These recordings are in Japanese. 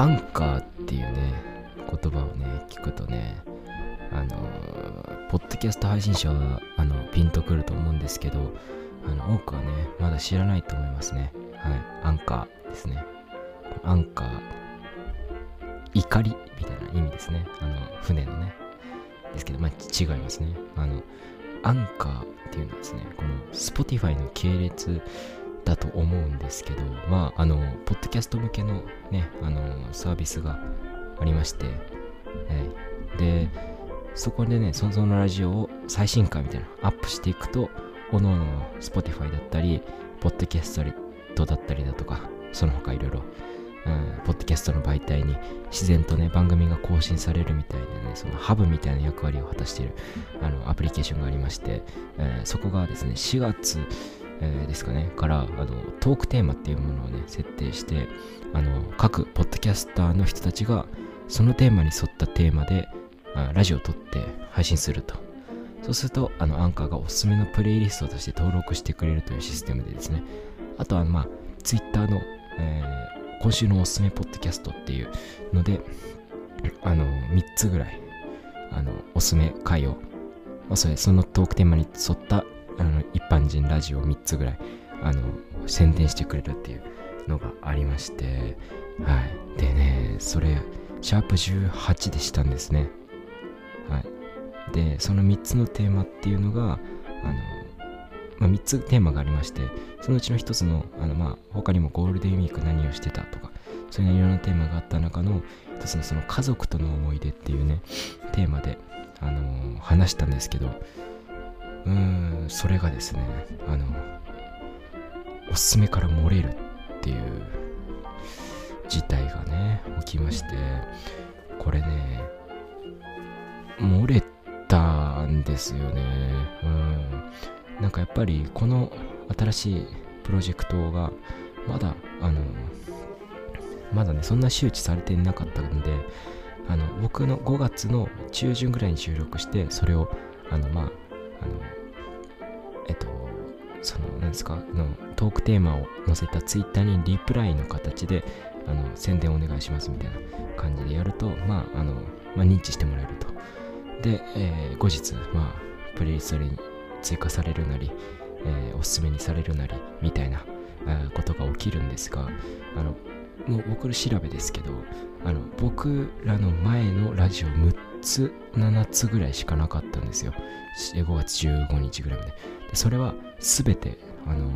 アンカーっていうね、言葉をね、聞くとね、あのポッドキャスト配信者は、あの、ピンとくると思うんですけど、あの、多くはね、まだ知らないと思いますね。はい。アンカーですね。アンカー、怒りみたいな意味ですね。あの、船のね。ですけど、まあ、違いますね。あの、アンカーっていうのはですね、この Spotify の系列だと思うんですけど、まあ、あの、ポッドキャスト向けのね、あの、サービスがありまして、はい、で、そこでね、そのそのラジオを最新回みたいなアップしていくと、おのおのの Spotify だったり、ポッドキャストだったりだとか、その他いろいろ、うん、ポッドキャストの媒体に自然とね、番組が更新されるみたいなね、そのハブみたいな役割を果たしているあのアプリケーションがありまして、えー、そこがですね、4月、え、ですかね、からあのトークテーマっていうものをね、設定して、あの各ポッドキャスターの人たちがそのテーマに沿ったテーマであラジオを撮って配信すると。そうすると、あの、アンカーがおすすめのプレイリストとして登録してくれるというシステムでですね、あとは、まあ、ツイッターの、えー、今週のおすすめポッドキャストっていうので、あの、3つぐらい、あの、おすすめ回を、まあ、それ、そのトークテーマに沿ったあの一般人ラジオ3つぐらいあの宣伝してくれるっていうのがありましてはい。でねそれシャープ18でしたんですね。はい。でその3つのテーマっていうのがあの、まあ、3つテーマがありましてそのうちの1つのあの、まあ、他にもゴールデンウィーク何をしてたとかそういういろんなテーマがあった中の一つのその家族との思い出っていうねテーマで、あのー、話したんですけどうーんそれがですねあのおすすめから漏れるっていう事態がね起きましてこれね漏れたんですよね。うん。なんかやっぱりこの新しいプロジェクトがまだあのまだねそんな周知されてなかったのであの僕の5月の中旬ぐらいに収録してそれをあのまああの、えっと、その、なんですか、のトークテーマを載せたツイッターにリプライの形で、あの、宣伝お願いしますみたいな感じでやると、まあ、あの、まあ、認知してもらえると。で、えー、後日、まあ、プレイリストに追加されるなり、えー、おすすめにされるなり、みたいな、ことが起きるんですが、あの、もう僕の調べですけど、あの、僕らの前のラジオ6つ、7つぐらいしかなかったんですよ。5月15日ぐらいまで。でそれは全て、あのー、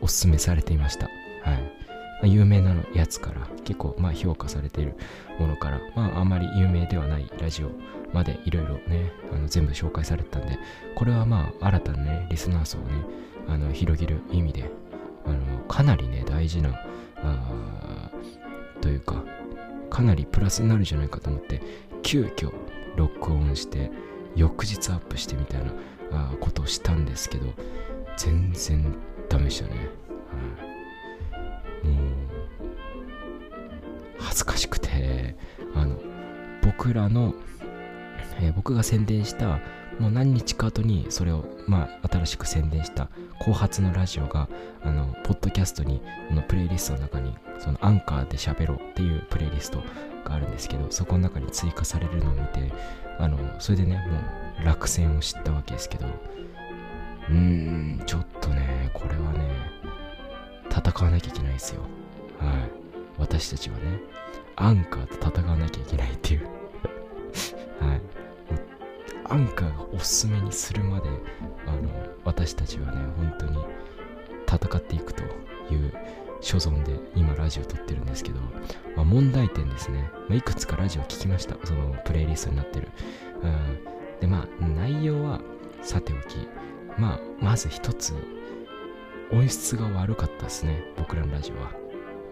おすすめされていました。はい。まあ、有名なやつから、結構、まあ、評価されているものから、まあ、あまり有名ではないラジオまでいろいろね、あの全部紹介されてたんで、これはまあ、新たなね、リスナー層をね、あの広げる意味で、あのかなりね、大事な、あというか、かなりプラスになるんじゃないかと思って、急遽録音して翌日アップしてみたいなあことをしたんですけど全然ダメでしたね、はい、もう恥ずかしくてあの僕らの、えー、僕が宣伝したもう何日か後にそれを、まあ、新しく宣伝した後発のラジオがあのポッドキャストにのプレイリストの中にそのアンカーで喋ろうっていうプレイリストがあるんですけどそこの中に追加されるのを見てあのそれでねもう落選を知ったわけですけどうーんちょっとねこれはね戦わなきゃいけないですよ。はい。私たちはねアンカーと戦わなきゃいけないっていう。はい。アンカーがおすすめにするまであの私たちはね本当に戦っていくという所存で今ラジオ撮ってるんですけど、問題点ですね、まあ、いくつかラジオ聞きました。そのプレイリストになってる、うん、でまあ内容はさておき。まあまず一つ音質が悪かったですね。僕らのラジオは、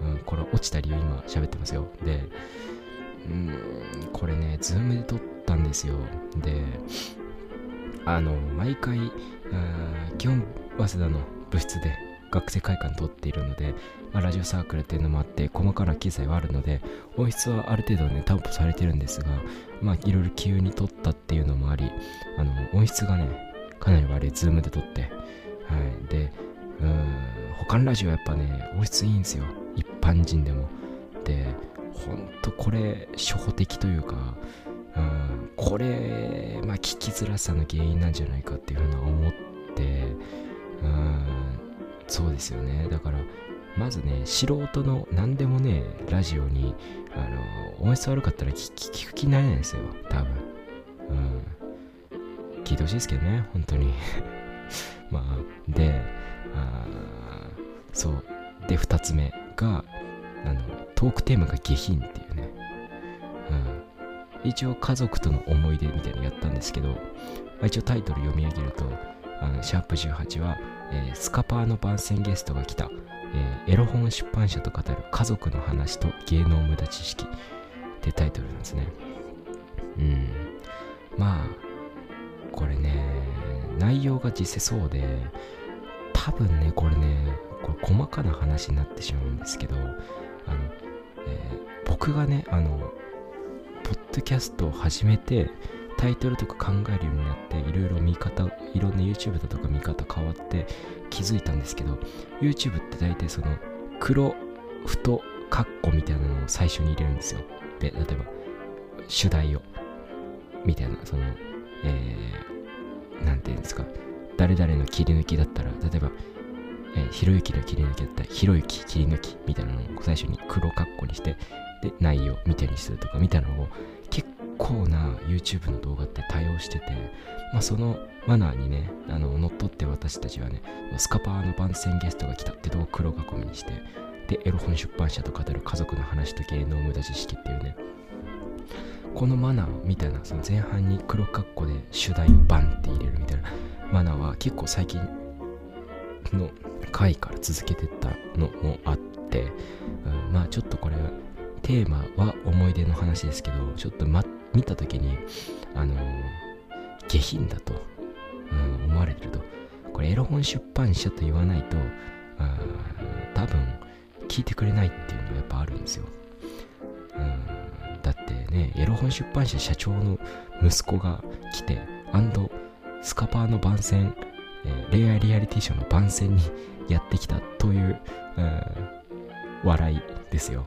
うん、これ落ちた理由今喋ってますよ。でうんこれねズームで撮ったんですよ。であの毎回あ基本早稲田の部室で学生会館撮っているので、まあ、ラジオサークルっていうのもあって細かな機材はあるので音質はある程度ね担保されてるんですがまあいろいろ急に撮ったっていうのもありあの音質がねかなり悪い。ズームで撮って。はい。でうん他のラジオはやっぱね音質いいんですよ。一般人でも。でほんとこれ初歩的というか、うん、これ、まあ、聞きづらさの原因なんじゃないかっていうふうな思って、うん、そうですよね。だからまずね素人の何でもねラジオにあの音質悪かったら聞く気になれないですよ。多分。うん。聞いてほしいですけどね本当に。まあであそう。で2つ目があのトークテーマが下品っていうね、うん、一応家族との思い出みたいにやったんですけど、まあ、一応タイトル読み上げるとあのシャープ18は、えー、スカパーの番宣ゲストが来た、えー、エロ本出版社と語る家族の話と芸能無駄知識ってタイトルなんですね。うん。まあこれね内容が実際そうで多分ねこれねこれ細かな話になってしまうんですけどあの、えー、僕がねあのポッドキャストを始めてタイトルとか考えるようになっていろいろ見方いろんな YouTube だとか見方変わって気づいたんですけど YouTube って大体その黒太カッコみたいなのを最初に入れるんですよ。で例えば主題をみたいなそのえー、ていうんですか誰々の切り抜きだったら例えばえー、ひろゆきの切り抜きだったら、ひろゆき切り抜きみたいなのを最初に黒括弧にして、で、内容みたいにするとかみたいなのを構な YouTube の動画って多用してて、まあ、そのマナーにね、あの乗っ取って私たちはね、スカパーの番宣ゲストが来たって動画黒囲みにして、で、エロ本出版社と語る家族の話と芸能無駄知識っていうね、このマナーみたいな、その前半に黒括弧で主題をバンって入れるみたいなマナーは結構最近の回から続けてたのもあって、うん、まあちょっとこれテーマは思い出の話ですけどちょっと、ま、見た時にあの、下品だと、うん、思われてるとこれエロ本出版社と言わないと多分聞いてくれないっていうのがやっぱあるんですよ、うん、だってねエロ本出版社社長の息子が来てアンドスカパーの番宣えー、恋愛リアリティショーの番宣にやってきたという、うん、笑いですよ。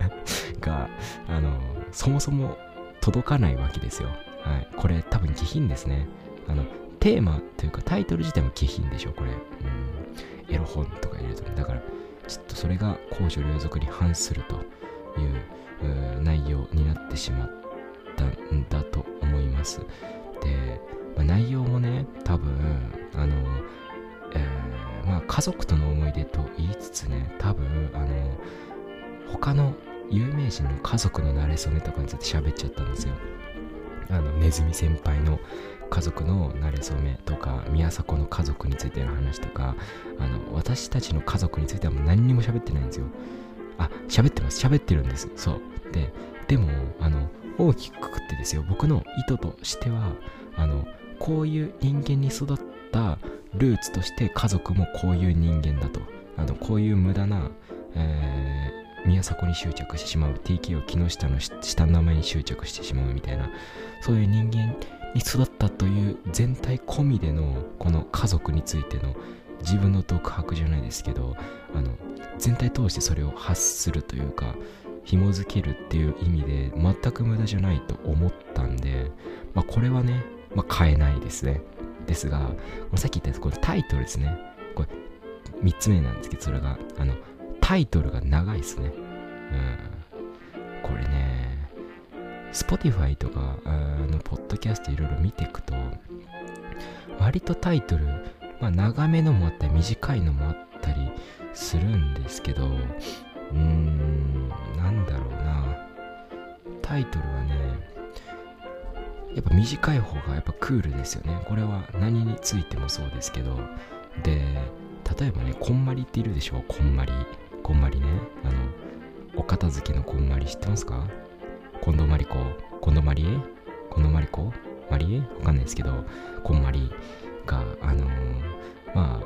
が、あのそもそも届かないわけですよ。はい、これ多分下品ですね。あのテーマというかタイトル自体も下品でしょ、これ。うん、エロ本とか入れると。だから、ちょっとそれが公序良俗に反するという内容になってしまったんだと思います。で、まあ、内容もね多分あの、えー、まあ家族との思い出と言いつつね多分あの他の有名人の家族の馴れ初めとかについて喋っちゃったんですよ。あのネズミ先輩の家族の馴れ初めとか宮迫の家族についての話とかあの私たちの家族についてはもう何にも喋ってないんですよ。あ喋ってます。喋ってるんです。そう。ででもあの大きくくってですよ。僕の意図としてはあのこういう人間に育ったルーツとして家族もこういう人間だと。あのこういう無駄な、えー、宮迫に執着してしまう TKO 木下の下の名前に執着してしまうみたいなそういう人間に育ったという全体込みでのこの家族についての自分の独白じゃないですけどあの全体通してそれを発するというか紐づけるっていう意味で全く無駄じゃないと思ったんで、まあ、これはねまあ、買えないですね。ですが、さっき言ったこのタイトルですね。これ、3つ目なんですけど、それが、あの、タイトルが長いですね。うん。これね、Spotify とか、の、ポッドキャストいろいろ見ていくと、割とタイトル、まあ、長めのもあったり、短いのもあったりするんですけど、うーん、なんだろうな。タイトルはね、やっぱ短い方がやっぱクールですよね。これは何についてもそうですけど、で、例えばね、こんまりっているでしょこんまり。こんまりね。あの、お片付けのこんまり知ってますか？近藤まりこ、近藤まりえ？近藤まりこ？まりえ？わかんないですけど、こんまりが、あのー、まあ、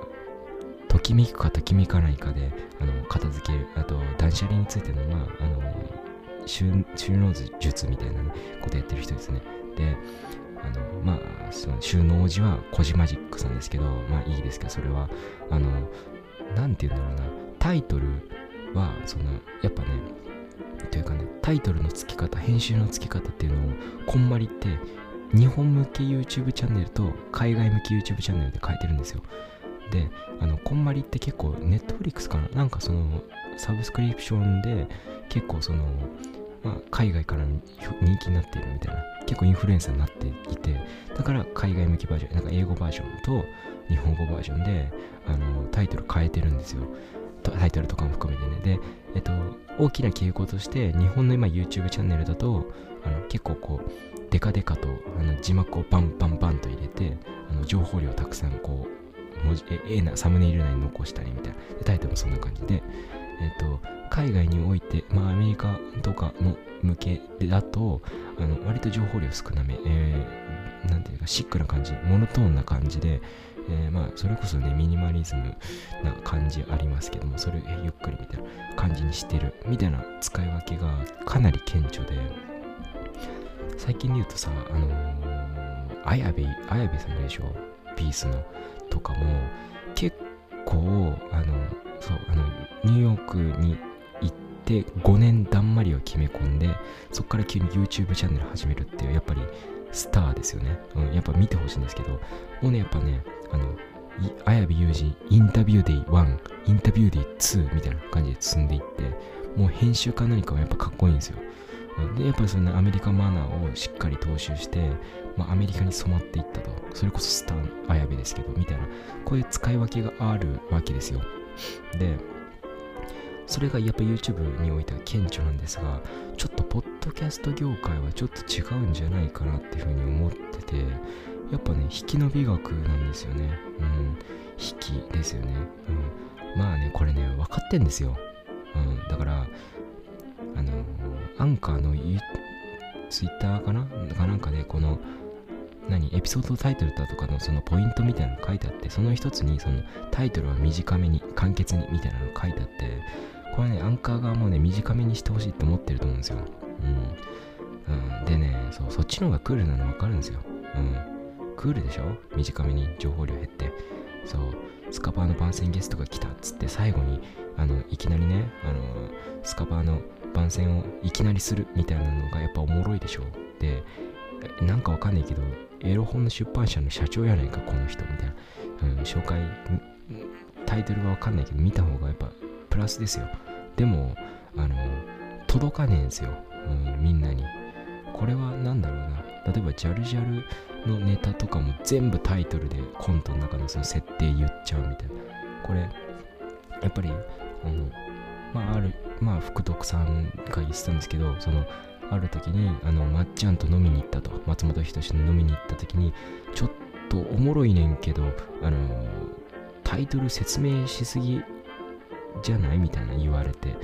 ときめくかときめかないかで、あの、片付け、あと、断捨離についての、まあ、あのー、収納術みたいな、ね、ことやってる人ですね。で、あの、まあ、その収納時はコジマジックさんですけど、まあいいですけど、それは、あの、なんて言うんだろうな、タイトルは、その、やっぱね、というかねタイトルの付き方編集の付き方っていうのをこんまりって日本向け YouTube チャンネルと海外向け YouTube チャンネルで変えてるんですよであのこんまりって結構ネットフリックスかななんかそのサブスクリプションで結構その、まあ、海外から人気になっているみたいな結構インフルエンサーになっていてだから海外向きバージョンなんか英語バージョンと日本語バージョンであのタイトル変えてるんですよ。タイトルとかも含めてね。で、えっと、大きな傾向として日本の今 YouTube チャンネルだとあの結構こうデカデカとあの字幕をバンバンバンと入れてあの情報量をたくさんこう文字えなサムネイル内に残したりみたいな。タイトルもそんな感じで、えっと、海外において、まあ、アメリカとかの向けだとあの割と情報量少なめ、えー、なんていうかシックな感じモノトーンな感じで、えー、まあそれこそねミニマリズムな感じありますけどもそれゆっくりみたいな感じにしてるみたいな使い分けがかなり顕著で最近で言うとさあのー、綾部綾部さんでしょ？ピースのとかも結構あのそうあのニューヨークに行って5年だんまりを決め込んでそこから急に YouTube チャンネル始めるっていうやっぱりスターですよね、うん、やっぱ見てほしいんですけどもうねやっぱねあの綾部裕二インタビューデイ1インタビューデイ2みたいな感じで進んでいってもう編集か何かはやっぱかっこいいんですよ。でやっぱりそのアメリカマナーをしっかり踏襲して、まあ、アメリカに染まっていったと。それこそスタン綾部ですけどみたいなこういう使い分けがあるわけですよ。でそれがやっぱ YouTube においては顕著なんですがちょっとポッドキャスト業界はちょっと違うんじゃないかなっていうふうに思っててやっぱね引き伸び学なんですよね。うん。引きですよね。うん。まあねこれね分かってんですよ。うん。だからあのアンカーのツイッターかな？かなんかでこの何？エピソードタイトルだとかのそのポイントみたいなの書いてあってその一つにそのタイトルは短めに簡潔にみたいなの書いてあってこれねアンカー側もね短めにしてほしいって思ってると思うんですよ。うん、でねそうそっちの方がクールなの分かるんですよ。うん。クールでしょ？短めに情報量減って。そう。スカパーの番宣ゲストが来たっつって最後にあのいきなりねあのスカパーの番宣をいきなりするみたいなのがやっぱおもろいでしょ？でなんかわかんないけどエロ本の出版社の社長やないかこの人みたいな、うん、紹介タイトルはわかんないけど見た方がやっぱプラスですよ。でもあの届かねえんですよ、うん、みんなに。これは何だろうな。例えばジャルジャルのネタとかも全部タイトルでコントの中のその設定言っちゃうみたいな。これやっぱりあのまああるまあ福徳さんが言ってたんですけどそのある時にあのまっちゃんと飲みに行ったと。松本人志の飲みに行った時にちょっとおもろいねんけどあのタイトル説明しすぎじゃない？みたいな言われて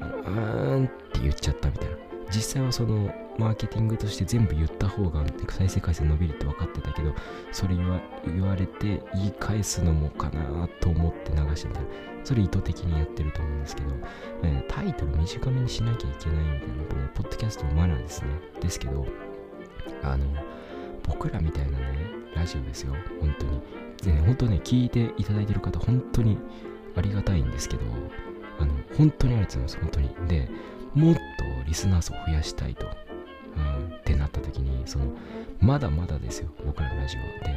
あのーんって言っちゃったみたいな。実際はそのマーケティングとして全部言った方が再生回数伸びるって分かってたけどそれ言わ言われて言い返すのもかなと思って流してたらそれ意図的にやってると思うんですけど、えタイトル短めにしなきゃいけないみたいな、ね、ポッドキャストのマナーですね。ですけど、あの、僕らみたいなね、ラジオですよ、本当に。でね、本当ね、聞いていただいてる方、本当にありがたいんですけど、あの、本当にありがとうございます、本当に。で、もっとリスナー数を増やしたいと、うん、ってなった時に、その、まだまだですよ、僕らのラジオ。で、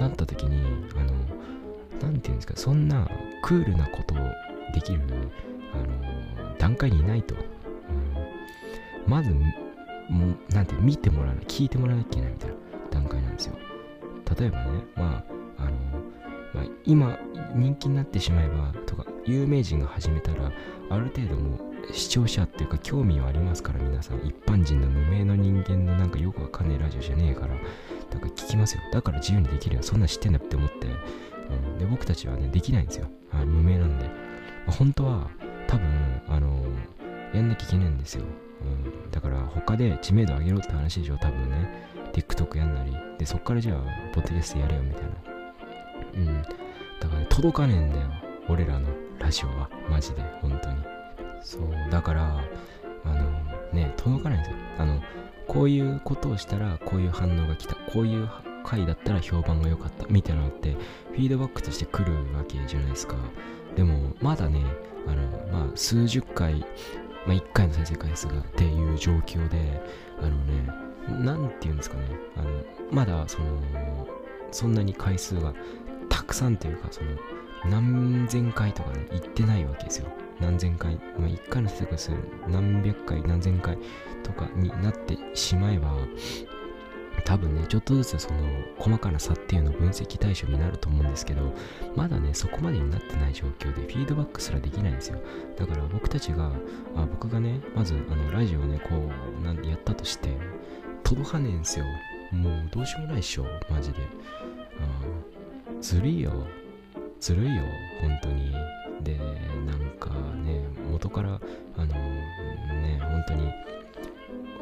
なった時に、あの、何て言うんですか、そんなクールなことをできる、あの段階にいないと。うん、まず、もう、なんて見てもらわない、聞いてもらわなきゃいけないみたいな段階なんですよ。例えばね、まあ、あのまあ、今、人気になってしまえば、とか、有名人が始めたら、ある程度もう、視聴者っていうか興味はありますから皆さん。一般人の無名の人間のなんかよくわかんないラジオじゃねえから。だから聞きますよ。だから自由にできるよそんなん知ってんだって思って。うん、で僕たちはねできないんですよ、はい、無名なんで、まあ、本当は多分あの、やんなきゃいけないんですよ、うん、だから他で知名度上げろって話でしょ。多分ね。TikTok やんなり。でそっからじゃあポッドキャストやれよみたいな。うん。だからね届かねえんだよ。俺らのラジオは。マジで。本当に。そうだからあのね届かないんですよ。あのこういうことをしたらこういう反応が来た。こういう回だったら評判が良かった。みたいなのってフィードバックとして来るわけじゃないですか。でもまだねあのまあ数十回まあ、1回の再生回数がっていう状況で、あのね、なんていうんですかね、あのまだその、そんなに回数がたくさんというか、その、何千回とかね、行ってないわけですよ。何千回、まあ、1回の再生回数何百回、何千回とかになってしまえば、多分ね、ちょっとずつその細かな差っていうの分析対象になると思うんですけど、まだね、そこまでになってない状況でフィードバックすらできないんですよ。だから僕たちが、あ僕がね、まずあのラジオをね、こうなんやったとして、届かねえんすよ。もうどうしようもないっしょ、マジで。あずるいよ。ずるいよ、本当に。で、なんかね、元から、あのね、本当に、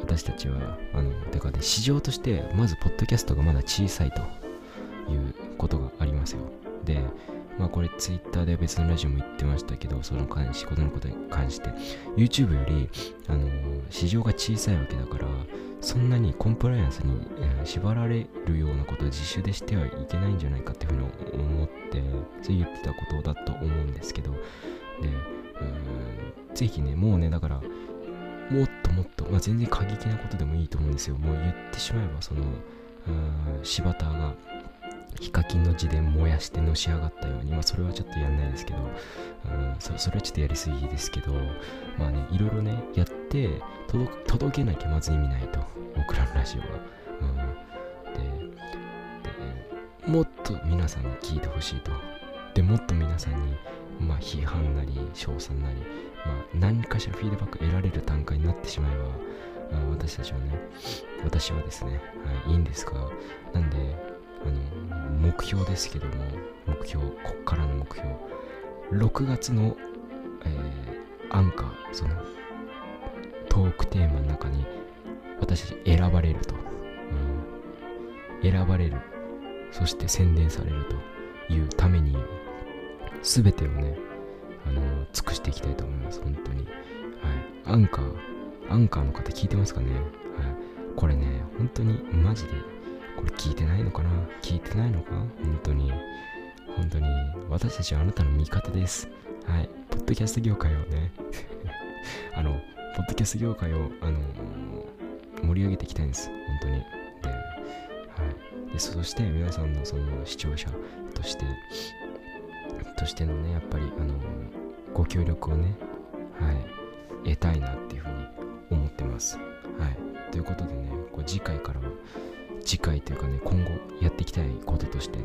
私たちは、あの、てかね、市場として、まず、ポッドキャストがまだ小さいということがありますよ。で、まあこれツイッターで別のラジオも言ってましたけど、その関し、ことのことに関して、YouTube より、あの、市場が小さいわけだから、そんなにコンプライアンスに、えー、縛られるようなことを自主でしてはいけないんじゃないかっていうふうに思って、そう言ってたことだと思うんですけど、で、うん、ぜひね、もうね、だから、もっともっと、まあ、全然過激なことでもいいと思うんですよ。もう言ってしまえば、その、柴田がヒカキンの字で燃やしてのし上がったように、まあ、それはちょっとやんないですけど、うんそ、それはちょっとやりすぎですけど、まあね、いろいろね、やって届、届けなきゃまず意味ないと、僕らのラジオは。うん、でで、もっと皆さんに聞いてほしいと。で、もっと皆さんに、まあ、批判なり、称賛なり、まあ、何かしらフィードバック得られる段階になってしまえば、あ私たちはね、私はですね、はい、いいんですが、なんで、あの、目標ですけども、目標、こっからの目標、6月の、えー、アンカー、その、トークテーマの中に、私選ばれると、うん、選ばれる、そして宣伝されるというために、すべてをね、あの尽くしていきたいと思います、本当に。はい。アンカー、アンカーの方聞いてますかね？はい。これね、本当にマジで、これ聞いてないのかな？聞いてないのか？本当に。本当に、私たちはあなたの味方です。はい。ポッドキャスト業界をね あの、ポッドキャスト業界を、あの盛り上げていきたいんです。本当に。で、はい。で、そして皆さんのその視聴者として、としてのね、やっぱり、あのご協力をね、はい、得たいなっていうふうに思ってます。はい。ということでね、こう次回からは、次回というかね、今後やっていきたいこととしてね、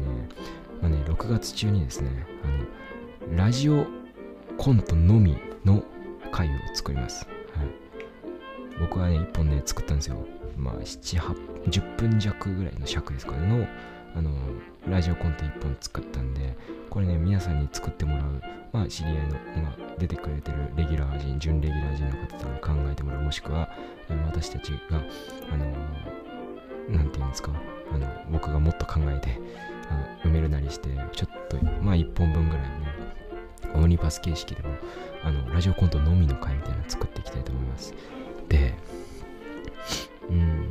まあね、6月中にですね、あの、ラジオコントのみの回を作ります。はい。僕はね、1本ね、作ったんですよ。まあ、7、8、10分弱ぐらいの尺ですかね、の、あの、ラジオコント1本作ったんで、これね、皆さんに作ってもらう、まあ、知り合いの、ま、出てくれてるレギュラー人、準レギュラー人の方とかに考えてもらう、もしくは、私たちが、あのなんて言うんですか、あの僕がもっと考えてあ埋めるなりして、ちょっと、まあ、1本分ぐらいね、オムニパス形式でも、あのラジオコントのみの回みたいなの作っていきたいと思います。で、うん、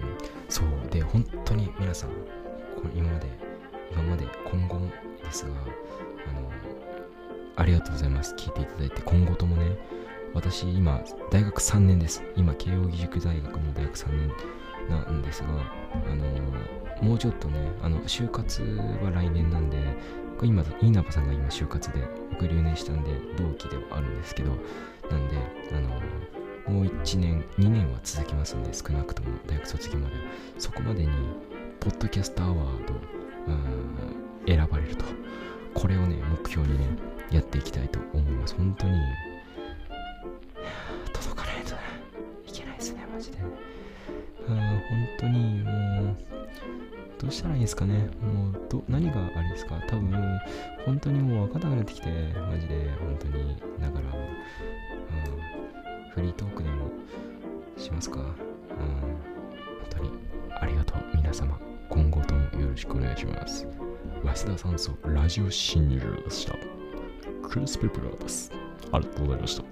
そう、で、本当に皆さん、今まで、今まで、今後ですが、あの、ありがとうございます。聞いていただいて、今後ともね、私、今、大学3年です。今、慶應義塾大学の大学3年なんですが、あのもうちょっとね、あの就活は来年なんで、今、稲葉さんが今就活で、僕留年したんで、同期ではあるんですけど、なんで、あのもう1年、2年は続きますんで、少なくとも大学卒業まで。そこまでに、ポッドキャストアワード、選ばれると。これをね、目標にね、やっていきたいと思います。本当に、届かないといけないですね、マジで。本当に、うしたらいいですかね？もうど、何があれですか？多分、本当にもう分かんなくなってきて、マジで、本当に。だから、うん、フリートークでもしますか？うん、本当に、ありがとう、皆様。今後ともよろしくお願いします。早稲田酸素ラジオシングルでした。クリス・ペプラーです。ありがとうございました。